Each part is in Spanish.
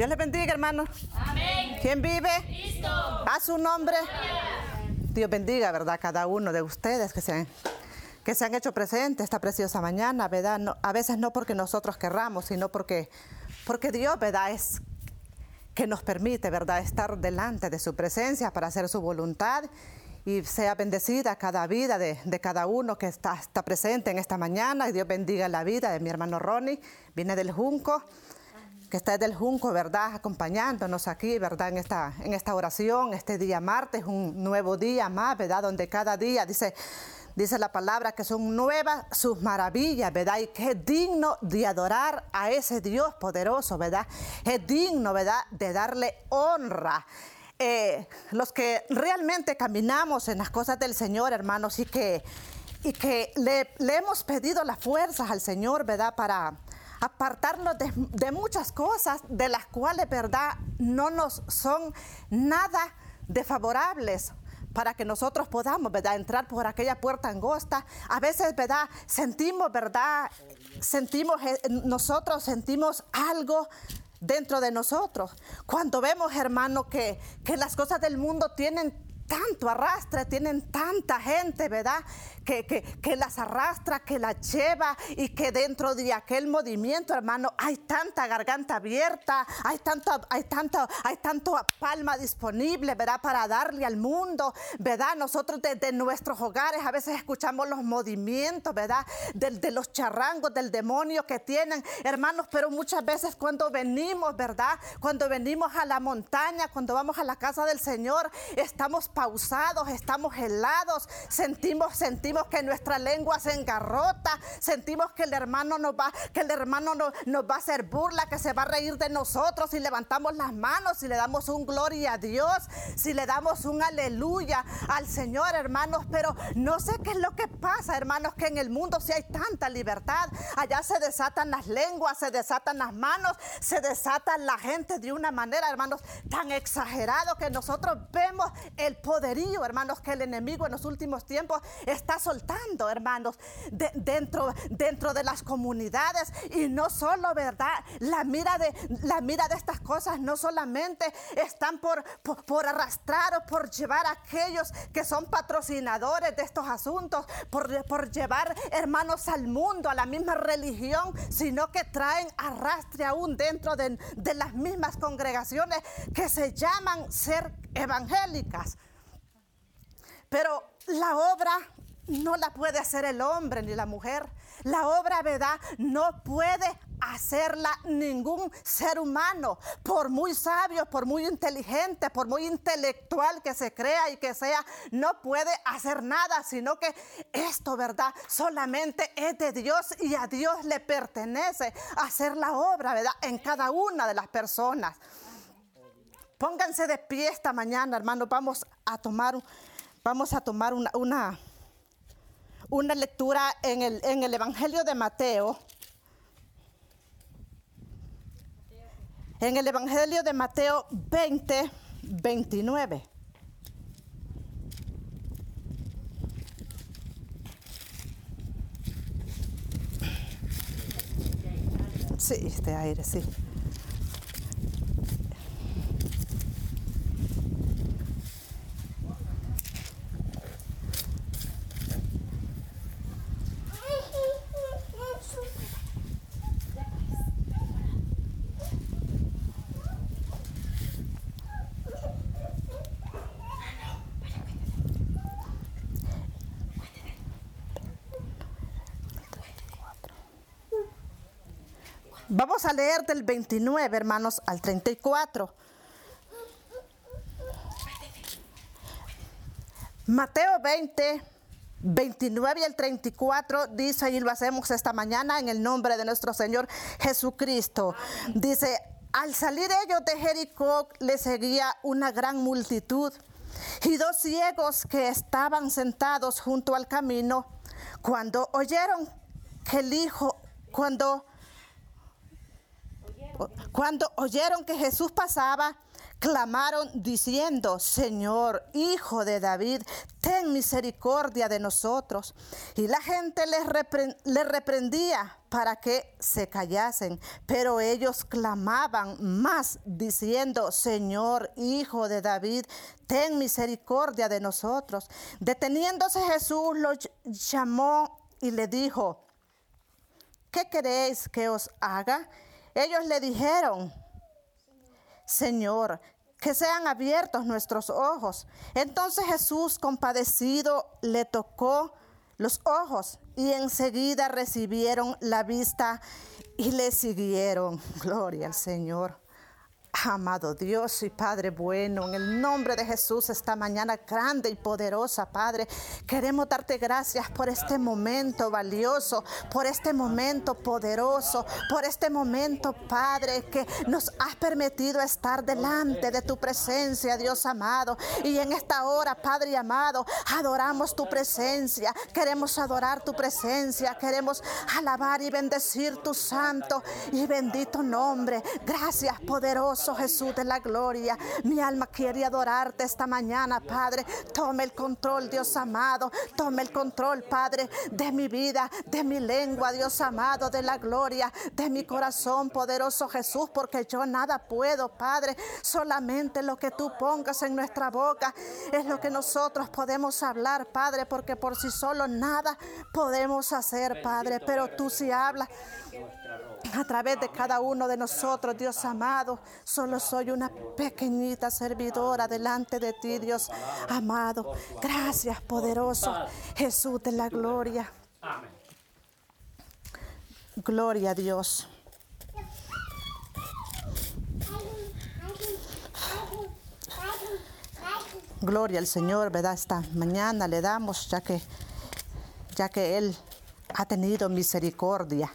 Dios les bendiga, hermanos. Amén. ¿Quién vive? Cristo. A su nombre. Dios bendiga, ¿verdad? Cada uno de ustedes que se han, que se han hecho presentes esta preciosa mañana, ¿verdad? No- a veces no porque nosotros querramos, sino porque, porque Dios, ¿verdad? Es que nos permite, ¿verdad? Estar delante de su presencia para hacer su voluntad y sea bendecida cada vida de, de cada uno que está, está presente en esta mañana. Y Dios bendiga la vida de mi hermano Ronnie, viene del Junco que está del Junco, ¿verdad? Acompañándonos aquí, ¿verdad? En esta, en esta oración, este día martes, un nuevo día más, ¿verdad? Donde cada día dice, dice la palabra que son nuevas sus maravillas, ¿verdad? Y que es digno de adorar a ese Dios poderoso, ¿verdad? Es digno, ¿verdad? De darle honra. Eh, los que realmente caminamos en las cosas del Señor, hermanos, y que, y que le, le hemos pedido las fuerzas al Señor, ¿verdad? Para apartarnos de, muchas cosas de las cuales, ¿verdad? No nos son nada desfavorables para que nosotros podamos, ¿verdad? Entrar por aquella puerta angosta. A veces, ¿verdad? Sentimos, ¿verdad? Sentimos, eh, nosotros sentimos algo dentro de nosotros. Cuando vemos, hermano, que, que las cosas del mundo tienen tanto arrastre, tienen tanta gente, ¿verdad? Que, que, que las arrastra, que las lleva y que dentro de aquel movimiento, hermano, hay tanta garganta abierta, hay tanto, hay tanto, hay tanto palma disponible, ¿verdad? Para darle al mundo, ¿verdad? Nosotros desde nuestros hogares a veces escuchamos los movimientos, ¿verdad? De, los charrangos del demonio que tienen, hermanos, pero muchas veces cuando venimos, ¿verdad? Cuando venimos a la montaña, cuando vamos a la casa del Señor, estamos pausados, estamos helados, sentimos, sentimos que nuestra lengua se engarrota, sentimos que el hermano nos va, que el hermano no- nos va a hacer burla, que se va a reír de nosotros si levantamos las manos, si le damos un gloria a Dios, si le damos un aleluya al Señor, hermanos, pero no sé qué es lo que pasa, hermanos, que en el mundo si hay tanta libertad, allá se desatan las lenguas, se desatan las manos, se desatan la gente de una manera, hermanos, tan exagerado que nosotros vemos el poderío, hermanos, que el enemigo en los últimos tiempos está soltando, hermanos, de- dentro, dentro de las comunidades y no solo, ¿verdad? La mira de, la mira de estas cosas no solamente están por, por, arrastrar o por llevar a aquellos que son patrocinadores de estos asuntos, por, por llevar hermanos al mundo, a la misma religión, sino que traen arrastre aún dentro de, de las mismas congregaciones que se llaman ser evangélicas. Pero la obra no la puede hacer el hombre ni la mujer. La obra, ¿verdad? No puede hacerla ningún ser humano, por muy sabio, por muy inteligente, por muy intelectual que se crea y que sea, no puede hacer nada, sino que esto, ¿verdad? Solamente es de Dios y a Dios le pertenece hacer la obra, ¿verdad? En cada una de las personas. Pónganse de pie esta mañana, hermanos. Vamos a tomar, un- vamos a tomar una, una, una lectura en el, en el Evangelio de Mateo. En el Evangelio de Mateo 20, 29. Sí, este aire, sí. Vamos a leer del 29, hermanos, al 34. Mateo 20, 29 y el 34 dice, y lo hacemos esta mañana en el nombre de nuestro Señor Jesucristo. Dice, al salir ellos de Jericó le seguía una gran multitud y dos ciegos que estaban sentados junto al camino, cuando oyeron que el hijo, cuando cuando oyeron que Jesús pasaba, clamaron diciendo, Señor, Hijo de David, ten misericordia de nosotros. Y la gente les, reprendía para que se callasen, pero ellos clamaban más diciendo, Señor, Hijo de David, ten misericordia de nosotros. Deteniéndose Jesús los llamó y le dijo, ¿qué queréis que os haga? Ellos le dijeron, Señor, que sean abiertos nuestros ojos. Entonces Jesús, compadecido, le tocó los ojos y enseguida recibieron la vista y le siguieron. Gloria al Señor. Amado Dios y Padre bueno, en el nombre de Jesús esta mañana grande y poderosa, Padre, queremos darte gracias por este momento valioso, por este momento poderoso, por este momento, Padre, que nos has permitido estar delante de tu presencia, Dios amado. Y en esta hora, Padre amado, adoramos tu presencia, queremos adorar tu presencia, queremos alabar y bendecir tu santo y bendito nombre. Gracias, poderoso Jesús de la gloria. Mi alma quiere adorarte esta mañana, Padre. Tome el control, Dios amado. Tome el control, Padre, de mi vida, de mi lengua, Dios amado, de la gloria, de mi corazón, poderoso Jesús, porque yo nada puedo, Padre. Solamente lo que tú pongas en nuestra boca es lo que nosotros podemos hablar, Padre, porque por sí solo nada podemos hacer, Padre. Pero tú sí hablas a través de cada uno de nosotros, Dios amado. Solo soy una pequeñita servidora delante de ti, Dios amado. Gracias, poderoso Jesús de la gloria. Gloria a Dios. Gloria al Señor, ¿verdad? Esta mañana le damos, ya que, ya que Él ha tenido misericordia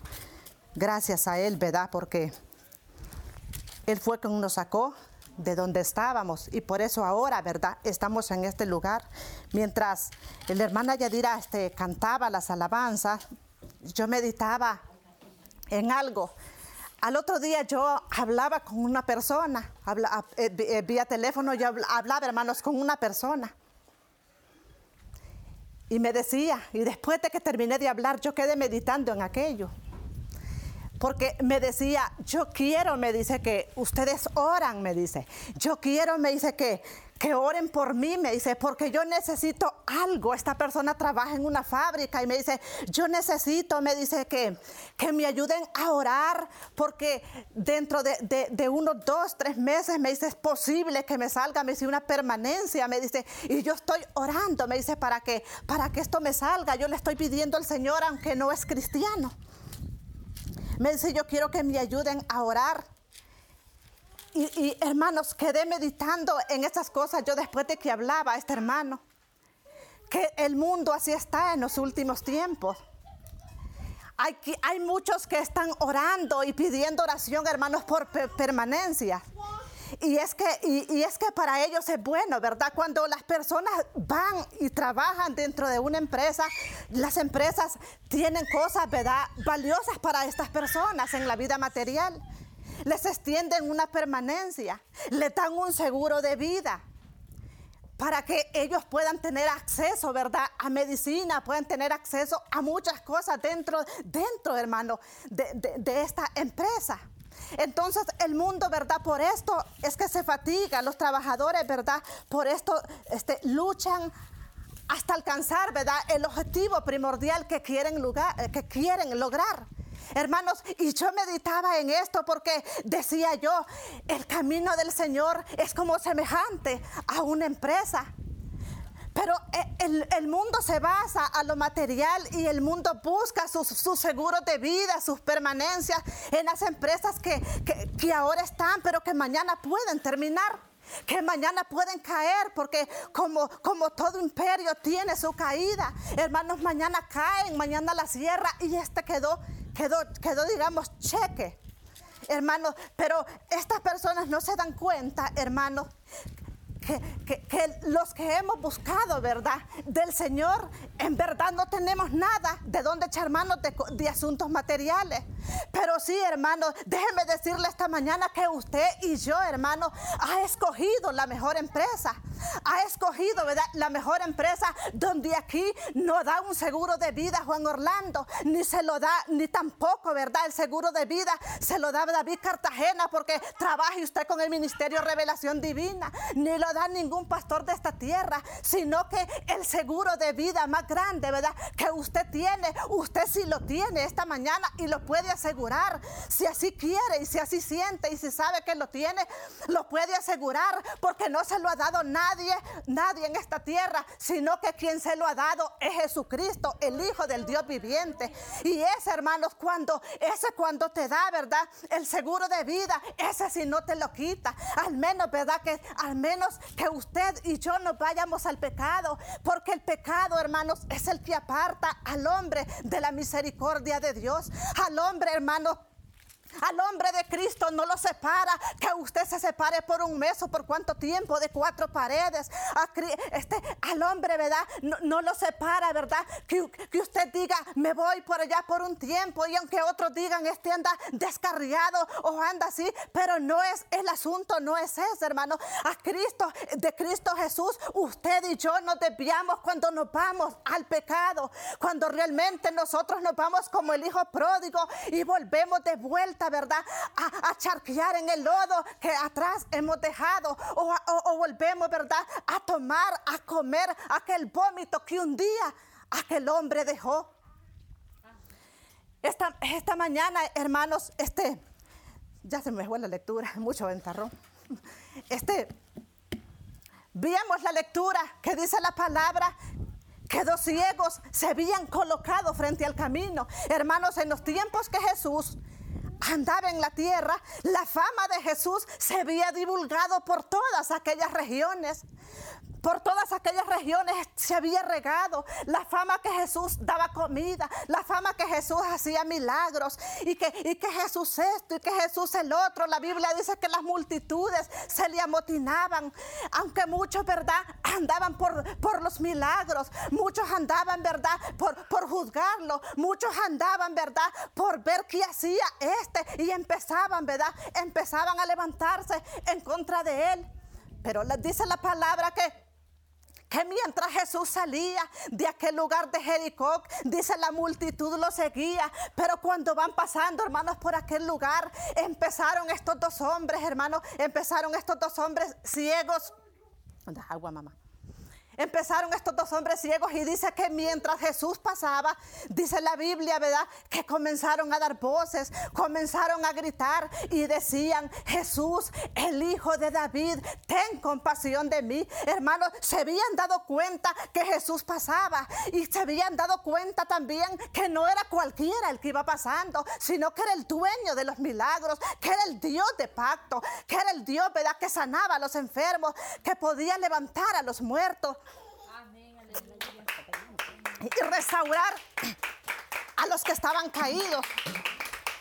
gracias a Él, ¿verdad? Porque Él fue quien nos sacó de donde estábamos y por eso ahora, ¿verdad? Estamos en este lugar. Mientras el hermana Yadira este, cantaba las alabanzas, yo meditaba en algo. Al otro día yo hablaba con una persona, eh, eh, vía teléfono yo hablaba, hermanos, con una persona. Y me decía, y después de que terminé de hablar, yo quedé meditando en aquello porque me decía, yo quiero, me dice que ustedes oran, me dice, yo quiero, me dice que, que oren por mí, me dice, porque yo necesito algo. Esta persona trabaja en una fábrica y me dice, yo necesito, me dice que, que me ayuden a orar, porque dentro de, de, unos dos, tres meses, me dice, es posible que me salga, me dice, una permanencia, me dice, y yo estoy orando, me dice, para que, para que esto me salga. Yo le estoy pidiendo al Señor, aunque no es cristiano. Me dice, yo quiero que me ayuden a orar. Y, hermanos, quedé meditando en estas cosas yo después de que hablaba este hermano. Que el mundo así está en los últimos tiempos. Hay, hay muchos que están orando y pidiendo oración, hermanos, por permanencia. Y es, que, y, es que para ellos es bueno, ¿verdad? Cuando las personas van y trabajan dentro de una empresa, las empresas tienen cosas, ¿verdad? Valiosas para estas personas en la vida material. Les extienden una permanencia, les dan un seguro de vida para que ellos puedan tener acceso, ¿verdad? A medicina, puedan tener acceso a muchas cosas dentro, dentro hermano, de, de esta empresa. Entonces el mundo, ¿verdad? Por esto es que se fatiga, los trabajadores, ¿verdad? Por esto este, luchan hasta alcanzar, ¿verdad? El objetivo primordial que quieren, lugar, que quieren lograr. Hermanos, y yo meditaba en esto porque decía yo, el camino del Señor es como semejante a una empresa. Pero eh, el, mundo se basa a lo material y el mundo busca sus, seguros de vida, sus permanencias en las empresas que, que ahora están, pero que mañana pueden terminar que mañana pueden caer, porque como, como todo imperio tiene su caída, hermanos, mañana caen, mañana la cierra y este quedó, quedó, quedó, digamos, cheque. Hermanos, pero estas personas no se dan cuenta, hermanos, que, los que hemos buscado, ¿verdad? Del Señor, en verdad no tenemos nada de donde echar manos de, asuntos materiales. Pero sí, hermano, déjeme decirle esta mañana que usted y yo, hermano, ha escogido la mejor empresa. Ha escogido, ¿verdad? La mejor empresa donde aquí no da un seguro de vida Juan Orlando, ni se lo da, ni tampoco, ¿verdad? El seguro de vida se lo da David Cartagena porque trabaje usted con el Ministerio Revelación Divina, ni lo da ningún pastor de esta tierra, sino que el seguro de vida más grande, ¿verdad? Que usted tiene, usted sí lo tiene esta mañana y lo puede asegurar. Si así quiere y si así siente y si sabe que lo tiene, lo puede asegurar porque no se lo ha dado nadie, nadie en esta tierra, sino que quien se lo ha dado es Jesucristo, el Hijo del Dios viviente. Y ese, hermanos, cuando, ese cuando te da, ¿verdad? El seguro de vida, ese si no te lo quita. Al menos, ¿verdad? Que al menos que usted y yo no vayamos al pecado, porque el pecado, hermanos, es el que aparta al hombre de la misericordia de Dios. Al hombre, hermanos, al hombre de Cristo no lo separa que usted se separe por un mes o por cuánto tiempo de cuatro paredes. este, al hombre, ¿verdad? No, lo separa, ¿verdad? Que, que, usted diga, me voy por allá por un tiempo y aunque otros digan, este anda descarriado o anda así, pero no es el asunto, no es ese, hermano. A Cristo, de Cristo Jesús, usted y yo nos desviamos cuando nos vamos al pecado, cuando realmente nosotros nos vamos como el hijo pródigo y volvemos de vuelta ¿verdad? A, charquear en el lodo que atrás hemos dejado o, volvemos, ¿verdad? A tomar, a comer aquel vómito que un día aquel hombre dejó. Esta, esta mañana, hermanos, este, ya se me fue la lectura, mucho ventarrón. Este, vimos la lectura que dice la palabra que dos ciegos se habían colocado frente al camino. Hermanos, en los tiempos que Jesús andaba en la tierra, la fama de Jesús se había divulgado por todas aquellas regiones por todas aquellas regiones se había regado la fama que Jesús daba comida, la fama que Jesús hacía milagros y que, y que Jesús esto y que Jesús el otro. La Biblia dice que las multitudes se le amotinaban, aunque muchos, ¿verdad? Andaban por, por los milagros, muchos andaban, ¿verdad? Por, por juzgarlo, muchos andaban, ¿verdad? Por ver qué hacía este y empezaban, ¿verdad? Empezaban a levantarse en contra de él. Pero les dice la palabra que que mientras Jesús salía de aquel lugar de Jericó, dice la multitud lo seguía, pero cuando van pasando, hermanos, por aquel lugar, empezaron estos dos hombres, hermanos, empezaron estos dos hombres ciegos. Agua, mamá. Empezaron estos dos hombres ciegos y dice que mientras Jesús pasaba, dice la Biblia, ¿verdad? Que comenzaron a dar voces, comenzaron a gritar y decían, Jesús, el Hijo de David, ten compasión de mí. Hermanos, se habían dado cuenta que Jesús pasaba y se habían dado cuenta también que no era cualquiera el que iba pasando, sino que era el dueño de los milagros, que era el Dios de pacto, que era el Dios, ¿verdad? Que sanaba a los enfermos, que podía levantar a los muertos y restaurar a los que estaban caídos.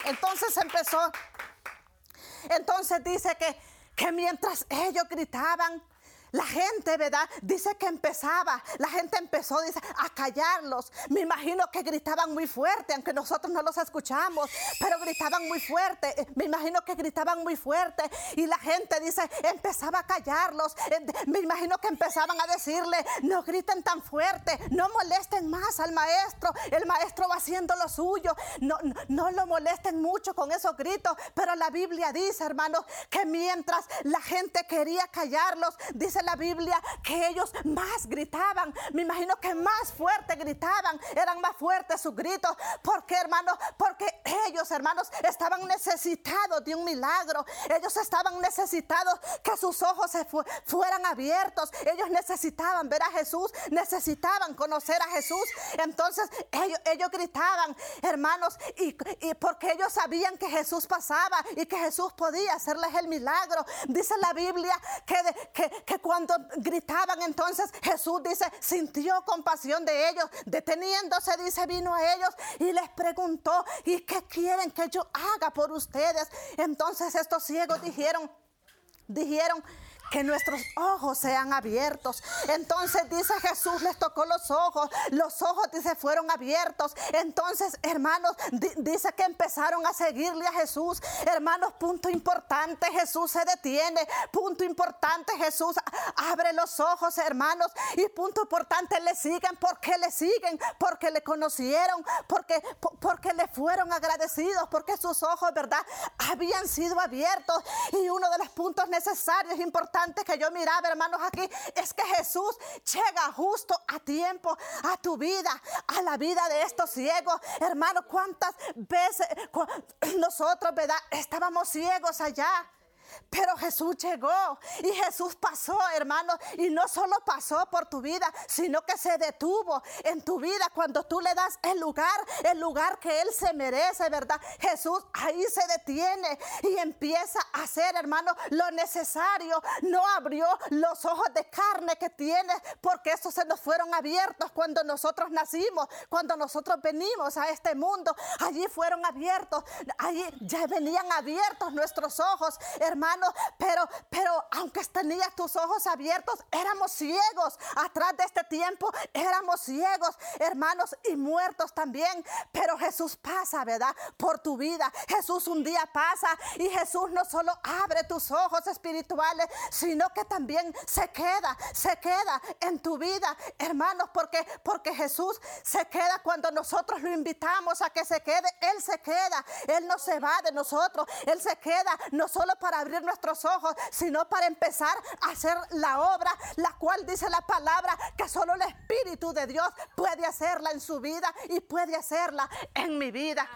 Entonces empezó, entonces dice que, que mientras ellos gritaban, la gente, ¿verdad? Dice que empezaba, la gente empezó dice, a callarlos. Me imagino que gritaban muy fuerte, aunque nosotros no los escuchamos, pero gritaban muy fuerte. Eh, me imagino que gritaban muy fuerte y la gente dice, empezaba a callarlos. Eh, me imagino que empezaban a decirle, no griten tan fuerte, no molesten más al maestro. El maestro va haciendo lo suyo. No, no, no lo molesten mucho con esos gritos, pero la Biblia dice, hermanos, que mientras la gente quería callarlos, dice la Biblia que ellos más gritaban. Me imagino que más fuerte gritaban, eran más fuertes sus gritos. ¿Por qué, hermanos? Porque ellos, hermanos, estaban necesitados de un milagro. Ellos estaban necesitados que sus ojos se fueran abiertos. Ellos necesitaban ver a Jesús, necesitaban conocer a Jesús. Entonces ellos, ellos gritaban, hermanos, y, porque ellos sabían que Jesús pasaba y que Jesús podía hacerles el milagro. Dice la Biblia que, que, que cuando cuando gritaban entonces, Jesús dice, sintió compasión de ellos. Deteniéndose, dice, vino a ellos y les preguntó, ¿y qué quieren que yo haga por ustedes? Entonces estos ciegos dijeron, dijeron, que nuestros ojos sean abiertos. Entonces dice Jesús les tocó los ojos, los ojos dice fueron abiertos. Entonces, hermanos, dice que empezaron a seguirle a Jesús. Hermanos, punto importante, Jesús se detiene. Punto importante, Jesús abre los ojos, hermanos. Y punto importante, le siguen. porque le siguen? Porque le conocieron, porque, porque le fueron agradecidos, porque sus ojos, ¿verdad? Habían sido abiertos. Y uno de los puntos necesarios, importantes que yo miraba, hermanos, aquí es que Jesús llega justo a tiempo a tu vida, a la vida de estos ciegos. Hermanos, ¿cuántas veces nosotros. Estábamos ciegos allá. Pero Jesús llegó y Jesús pasó, hermano, y no solo pasó por tu vida, sino que se detuvo en tu vida cuando tú le das el lugar, el lugar que Él se merece, ¿verdad? Jesús ahí se detiene y empieza a hacer, hermano, lo necesario. No abrió los ojos de carne que tiene, porque esos se nos fueron abiertos cuando nosotros nacimos, cuando nosotros venimos a este mundo. Allí fueron abiertos, allí ya venían abiertos nuestros ojos, hermano pero, pero aunque tenías tus ojos abiertos, éramos ciegos. Atrás de este tiempo éramos ciegos, hermanos, y muertos también. Pero Jesús pasa, ¿verdad? Por tu vida. Jesús un día pasa y Jesús no solo abre tus ojos espirituales, sino que también se queda, se queda en tu vida, hermanos, porque, porque Jesús se queda cuando nosotros lo invitamos a que se quede. Él se queda, Él no se va de nosotros, Él se queda no solo para abrir nuestros ojos, sino para empezar a hacer la obra, la cual dice la palabra que solo el Espíritu de Dios puede hacerla en su vida y puede hacerla en mi vida.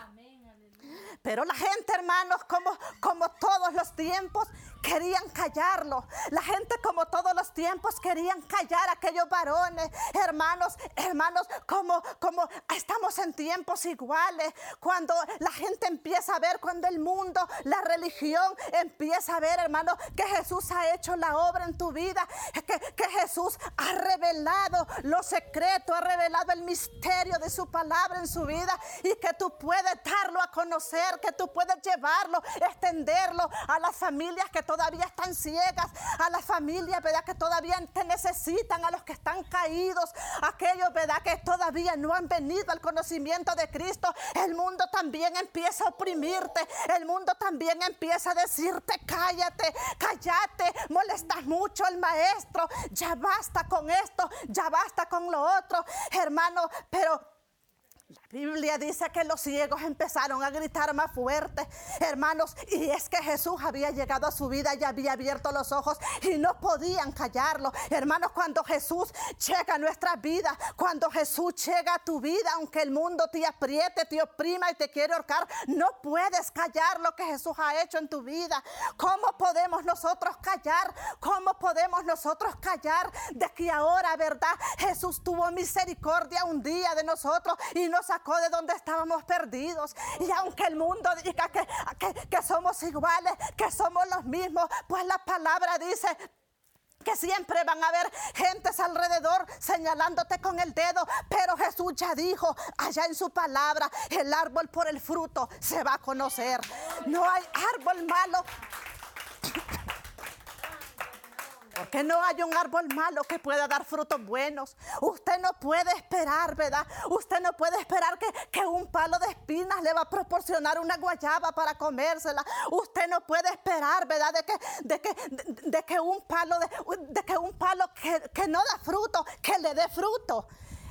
Pero la gente, hermanos, como, como todos los tiempos, querían callarlo. La gente como todos los tiempos querían callar a aquellos varones, hermanos, hermanos, como, como estamos en tiempos iguales. Cuando la gente empieza a ver, cuando el mundo, la religión empieza a ver, hermanos, que Jesús ha hecho la obra en tu vida, que, que Jesús ha revelado lo secreto, ha revelado el misterio de su palabra en su vida y que tú puedes darlo a conocer, que tú puedes llevarlo, extenderlo a las familias que todavía están ciegas, a las familias, ¿verdad? Que todavía te necesitan, a los que están caídos, aquellos, ¿verdad? Que todavía no han venido al conocimiento de Cristo. El mundo también empieza a oprimirte, el mundo también empieza a decirte, cállate, cállate, molestas mucho al maestro, ya basta con esto, ya basta con lo otro, hermano, pero Biblia dice que los ciegos empezaron a gritar más fuerte, hermanos, y es que Jesús había llegado a su vida y había abierto los ojos y no podían callarlo. Hermanos, cuando Jesús llega a nuestra vida, cuando Jesús llega a tu vida, aunque el mundo te apriete, te oprima y te quiere ahorcar, no puedes callar lo que Jesús ha hecho en tu vida. ¿Cómo podemos nosotros callar? ¿Cómo podemos nosotros callar de que ahora, verdad, Jesús tuvo misericordia un día de nosotros y no de donde estábamos perdidos. Y aunque el mundo diga que, que, somos iguales, que somos los mismos, pues la palabra dice, que siempre van a haber gentes alrededor señalándote con el dedo, pero Jesús ya dijo allá en su palabra, el árbol por el fruto se va a conocer. No hay árbol malo porque no hay un árbol malo que pueda dar frutos buenos. Usted no puede esperar, ¿verdad? Usted no puede esperar que, que, un palo de espinas le va a proporcionar una guayaba para comérsela. Usted no puede esperar, ¿verdad? De que, de que, de, que un palo, de, de que un palo que, que no da fruto, que le dé fruto.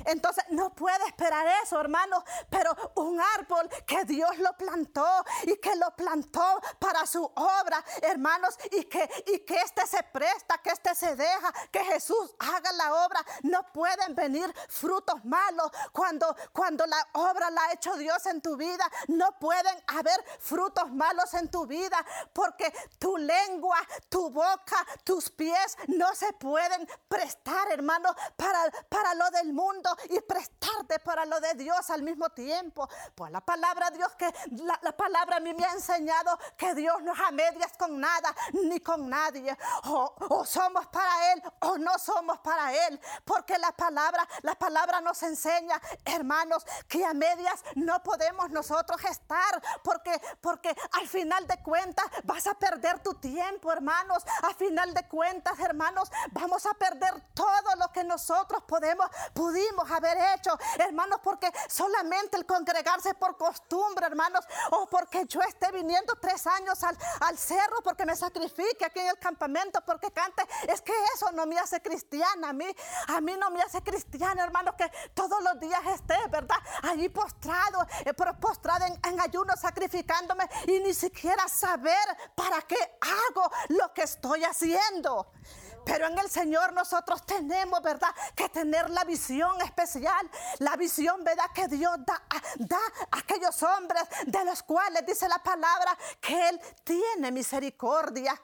Entonces no puede esperar eso, hermano. Pero un árbol que Dios lo plantó y que lo plantó para su obra, hermanos, y que, y que este se presta, que este se deja, que Jesús haga la obra. No pueden venir frutos malos cuando, cuando la obra la ha hecho Dios en tu vida. No pueden haber frutos malos en tu vida porque tu lengua, tu boca, tus pies no se pueden prestar, hermano, para, para lo del mundo y prestarte para lo de Dios al mismo tiempo. Pues la palabra Dios que la, la palabra a mí me ha enseñado que Dios no es a medias con nada ni con nadie. O, o somos para Él o no somos para Él. Porque la palabra, la palabra nos enseña, hermanos, que a medias no podemos nosotros estar. Porque, porque al final de cuentas vas a perder tu tiempo, hermanos. A final de cuentas, hermanos, vamos a perder todo lo nosotros podemos, pudimos haber hecho, hermanos, porque solamente el congregarse por costumbre, hermanos, o porque yo esté viniendo tres años al, al cerro, porque me sacrifique aquí en el campamento, porque cante, es que eso no me hace cristiana a mí, a mí no me hace cristiana, hermanos, que todos los días esté, ¿verdad? Allí postrado, eh, postrado en, en ayuno, sacrificándome y ni siquiera saber para qué hago lo que estoy haciendo. Pero en el Señor nosotros tenemos, ¿verdad? Que tener la visión especial. La visión, ¿verdad? Que Dios da, da a aquellos hombres de los cuales dice la palabra que Él tiene misericordia.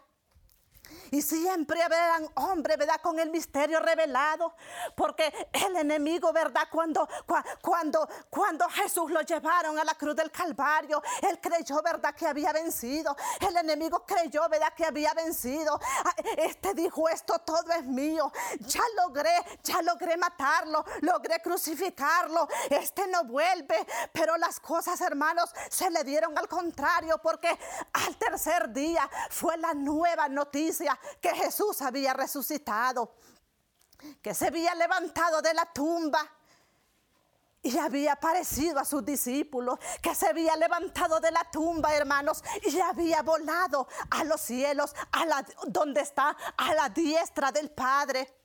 Y siempre habrán hombres, ¿verdad? Con el misterio revelado. Porque el enemigo, ¿verdad? Cuando, cuando, cuando Jesús lo llevaron a la cruz del Calvario, él creyó, ¿verdad? Que había vencido. El enemigo creyó, ¿verdad? Que había vencido. Ah, este dijo, esto todo es mío. Ya logré, ya logré matarlo. Logré crucificarlo. Este no vuelve. Pero las cosas, hermanos, se le dieron al contrario. Porque al tercer día fue la nueva noticia que Jesús había resucitado, que se había levantado de la tumba y había aparecido a sus discípulos, que se había levantado de la tumba, hermanos, y había volado a los cielos, a la, donde está, a la diestra del Padre.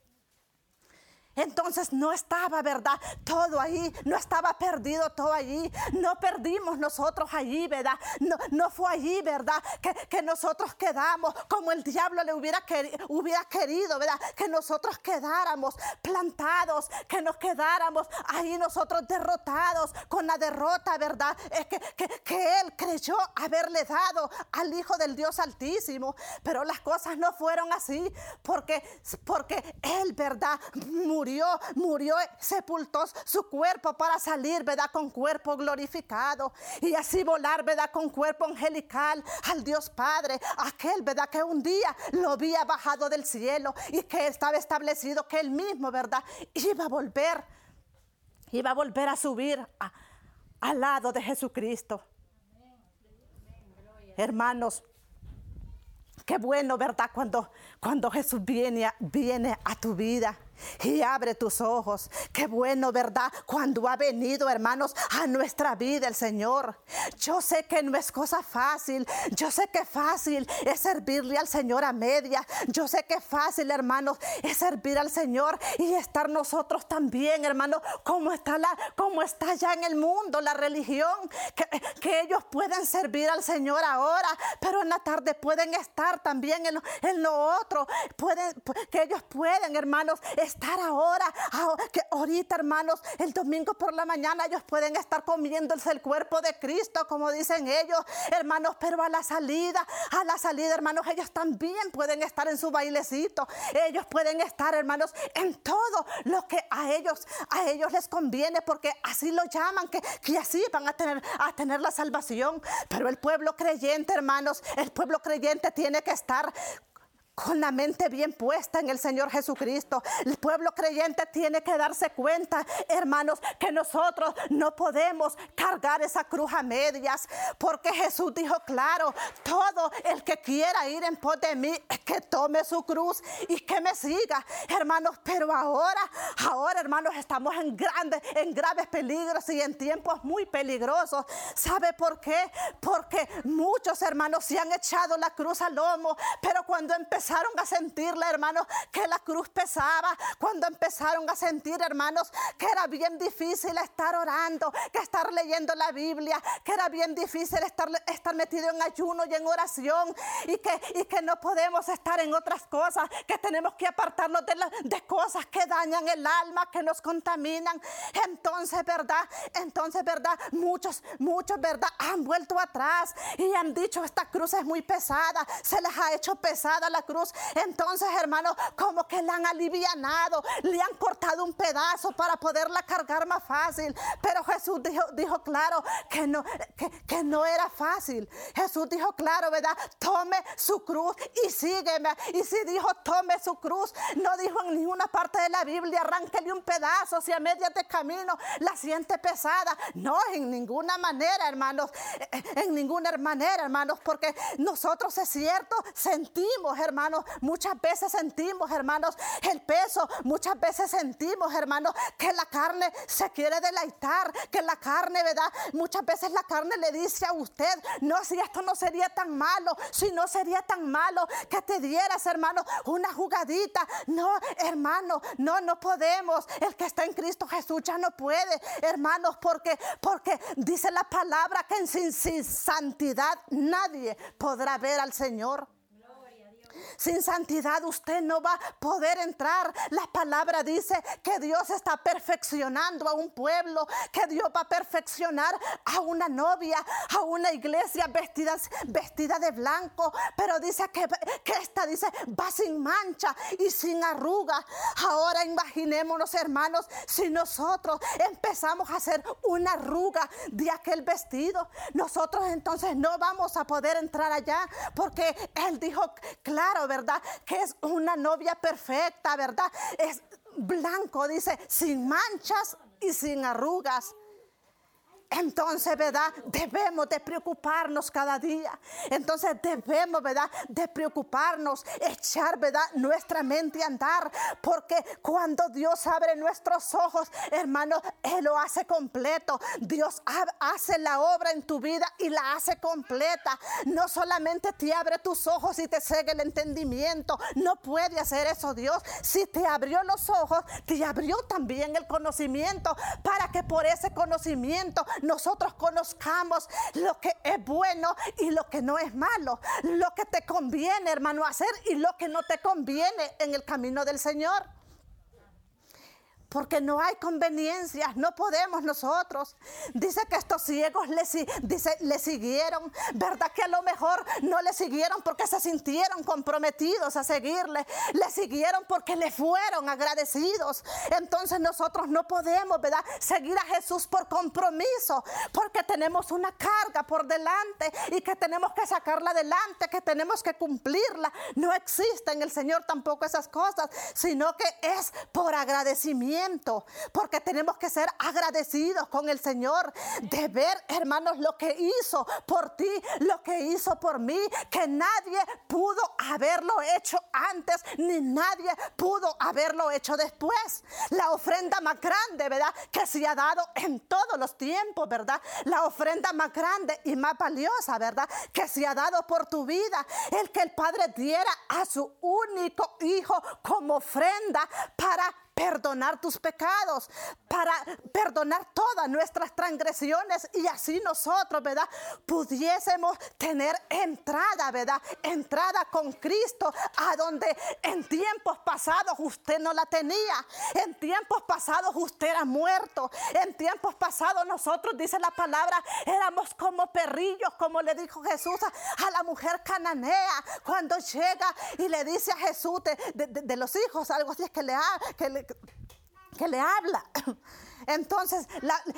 Entonces no estaba, ¿verdad? Todo ahí, no estaba perdido todo allí. No perdimos nosotros allí, ¿verdad? No, no fue allí, ¿verdad? Que, que, nosotros quedamos como el diablo le hubiera, hubiera querido, ¿verdad? Que nosotros quedáramos plantados, que nos quedáramos ahí nosotros derrotados con la derrota, ¿verdad? Es que, que, que él creyó haberle dado al Hijo del Dios Altísimo. Pero las cosas no fueron así porque, porque él, ¿verdad? Murió murió, murió, sepultó su cuerpo para salir, ¿verdad? Con cuerpo glorificado y así volar, ¿verdad? Con cuerpo angelical al Dios Padre, aquel, ¿verdad? Que un día lo había bajado del cielo y que estaba establecido que él mismo, ¿verdad? Iba a volver, iba a volver a subir al lado de Jesucristo. Hermanos, qué bueno, ¿verdad? Cuando, cuando Jesús viene, viene a tu vida y abre tus ojos. Qué bueno, ¿verdad? Cuando ha venido, hermanos, a nuestra vida el Señor. Yo sé que no es cosa fácil. Yo sé que fácil es servirle al Señor a media. Yo sé que fácil, hermanos, es servir al Señor y estar nosotros también, hermanos, como está, la, como está ya en el mundo la religión. Que, ellos pueden servir al Señor ahora, pero en la tarde pueden estar también en en lo otro. Pueden, que ellos pueden, hermanos, estar ahora, que ahorita hermanos, el domingo por la mañana ellos pueden estar comiéndose el cuerpo de Cristo, como dicen ellos, hermanos, pero a la salida, a la salida, hermanos, ellos también pueden estar en su bailecito, ellos pueden estar, hermanos, en todo lo que a ellos, a ellos les conviene, porque así lo llaman, que, que así van a tener, a tener la salvación. Pero el pueblo creyente, hermanos, el pueblo creyente tiene que estar con la mente bien puesta en el Señor Jesucristo. El pueblo creyente tiene que darse cuenta, hermanos, que nosotros no podemos cargar esa cruz a medias, porque Jesús dijo claro, todo el que quiera ir en pos de mí, que tome su cruz y que me siga, hermanos. Pero ahora, ahora, hermanos, estamos en grandes, en graves peligros y en tiempos muy peligrosos. ¿Sabe por qué? Porque muchos hermanos se han echado la cruz al lomo, pero cuando empezamos empezaron a sentirle, hermanos, que la cruz pesaba, cuando empezaron a sentir, hermanos, que era bien difícil estar orando, que estar leyendo la Biblia, que era bien difícil estar, estar metido en ayuno y en oración, y que, y que no podemos estar en otras cosas, que tenemos que apartarnos de, de cosas que dañan el alma, que nos contaminan. Entonces, ¿verdad? Entonces, ¿verdad? Muchos, muchos, ¿verdad? Han vuelto atrás y han dicho, esta cruz es muy pesada, se les ha hecho pesada la cruz Entonces hermano, como que la han alivianado, le han cortado un pedazo para poderla cargar más fácil. Pero Jesús dijo, claro que no, que, no era fácil. Jesús dijo claro, ¿verdad? Tome su cruz y sígueme. Y si dijo tome su cruz, no dijo en ninguna parte de la Biblia, arránquele un pedazo si a media de camino la siente pesada. No, en ninguna manera, hermanos, en ninguna manera, hermanos, porque nosotros es cierto, sentimos, hermanos, muchas veces sentimos, hermanos, el peso, muchas veces sentimos, hermanos, que la carne se quiere deleitar, que la carne, ¿verdad? Muchas veces la carne le dice a usted, no, si esto no sería tan malo, si no sería tan malo que te dieras, hermano, una jugadita. No, hermano, no, no podemos. El que está en Cristo Jesús ya no puede, hermanos, porque, porque dice la palabra que en sin santidad nadie podrá ver al Señor. Sin santidad usted no va a poder entrar. La palabra dice que Dios está perfeccionando a un pueblo, que Dios va a perfeccionar a una novia, a una iglesia vestida, vestida de blanco. Pero dice que, que esta dice va sin mancha y sin arruga. Ahora imaginémonos, hermanos, si nosotros empezamos a hacer una arruga de aquel vestido, nosotros entonces no vamos a poder entrar allá porque Él dijo, claro, ¿verdad? Que es una novia perfecta, ¿verdad? Es blanco, dice, sin manchas y sin arrugas. Entonces, ¿verdad? Debemos de preocuparnos cada día. Entonces debemos, ¿verdad? De preocuparnos, echar, ¿verdad? Nuestra mente a andar. Porque cuando Dios abre nuestros ojos, hermano, Él lo hace completo. Dios hace la obra en tu vida y la hace completa. No solamente te abre tus ojos y te sigue el entendimiento. No puede hacer eso Dios. Si te abrió los ojos, te abrió también el conocimiento para que por ese conocimiento nosotros conozcamos lo que es bueno y lo que no es malo, lo que te conviene, hermano, hacer y lo que no te conviene en el camino del Señor porque no hay conveniencias, no podemos nosotros. Dice que estos ciegos le, dice, le siguieron, ¿verdad? Que a lo mejor no le siguieron porque se sintieron comprometidos a seguirle, le siguieron porque le fueron agradecidos. Entonces nosotros no podemos, ¿verdad? Seguir a Jesús por compromiso, porque tenemos una carga por delante y que tenemos que sacarla adelante, que tenemos que cumplirla. No existe en el Señor tampoco esas cosas, sino que es por agradecimiento porque tenemos que ser agradecidos con el Señor de ver, hermanos, lo que hizo por ti, lo que hizo por mí, que nadie pudo haberlo hecho antes, ni nadie pudo haberlo hecho después. La ofrenda más grande, ¿verdad? Que se ha dado en todos los tiempos, ¿verdad? La ofrenda más grande y más valiosa, ¿verdad? Que se ha dado por tu vida. El que el Padre diera a su único hijo como ofrenda para perdonar tus pecados, para perdonar todas nuestras transgresiones y así nosotros, ¿verdad? Pudiésemos tener entrada, ¿verdad? Entrada con Cristo a donde en tiempos pasados usted no la tenía. En tiempos pasados usted era muerto. En tiempos pasados nosotros, dice la palabra, éramos como perrillos, como le dijo Jesús a, la mujer cananea cuando llega y le dice a Jesús de, los hijos, algo así es que le, que le que le habla. Entonces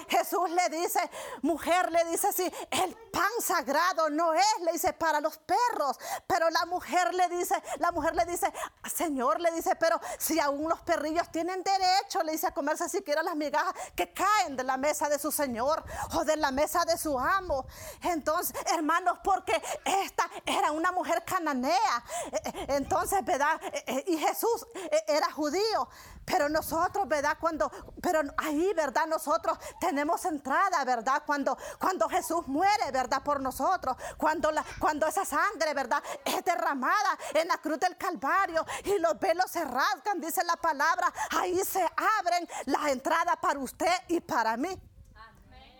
Jesús le dice, mujer le dice así, el pan sagrado no es, le dice, para los perros. Pero la mujer le dice, la mujer le dice, Señor, le dice, pero si aún los perrillos tienen derecho, le dice, a comerse siquiera las migajas que caen de la mesa de su Señor o de la mesa de su amo. Entonces, hermanos, porque esta era una mujer cananea. E, e, entonces, ¿verdad? E, y Jesús era judío. Pero nosotros, ¿verdad? Cuando, pero ahí, ¿verdad? Nosotros tenemos entrada, ¿verdad? Cuando, cuando Jesús muere, ¿verdad? Por nosotros. Cuando, la, cuando esa sangre, ¿verdad? Es derramada en la cruz del Calvario y los velos se rasgan, dice la palabra. Ahí se abren las entradas para usted y para mí.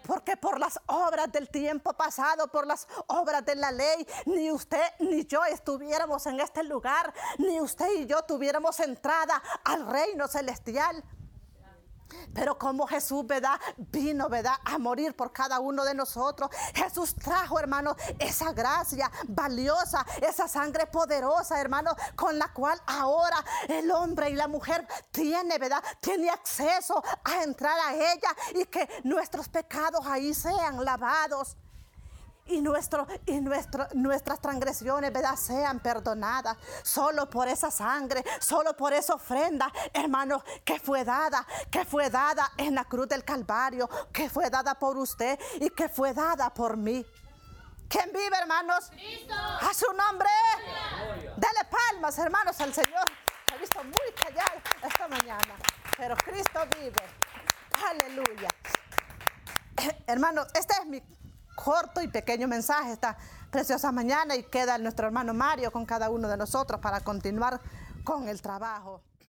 Porque por las obras del tiempo pasado, por las obras de la ley, ni usted ni yo estuviéramos en este lugar, ni usted y yo tuviéramos entrada al reino celestial. Pero como Jesús, ¿verdad? Vino, ¿verdad? A morir por cada uno de nosotros. Jesús trajo, hermano, esa gracia valiosa, esa sangre poderosa, hermano, con la cual ahora el hombre y la mujer tiene, ¿verdad? Tiene acceso a entrar a ella y que nuestros pecados ahí sean lavados y, nuestro, y nuestro, nuestras transgresiones, ¿verdad? Sean perdonadas solo por esa sangre, solo por esa ofrenda, hermano, que fue dada, que fue dada en la cruz del Calvario, que fue dada por usted y que fue dada por mí. ¿Quién vive, hermanos? Cristo. A su nombre. Dale palmas, hermanos, al Señor. He visto muy callado esta mañana, pero Cristo vive. Aleluya. Hermanos, este es mi corto y pequeño mensaje esta preciosa mañana y queda nuestro hermano Mario con cada uno de nosotros para continuar con el trabajo.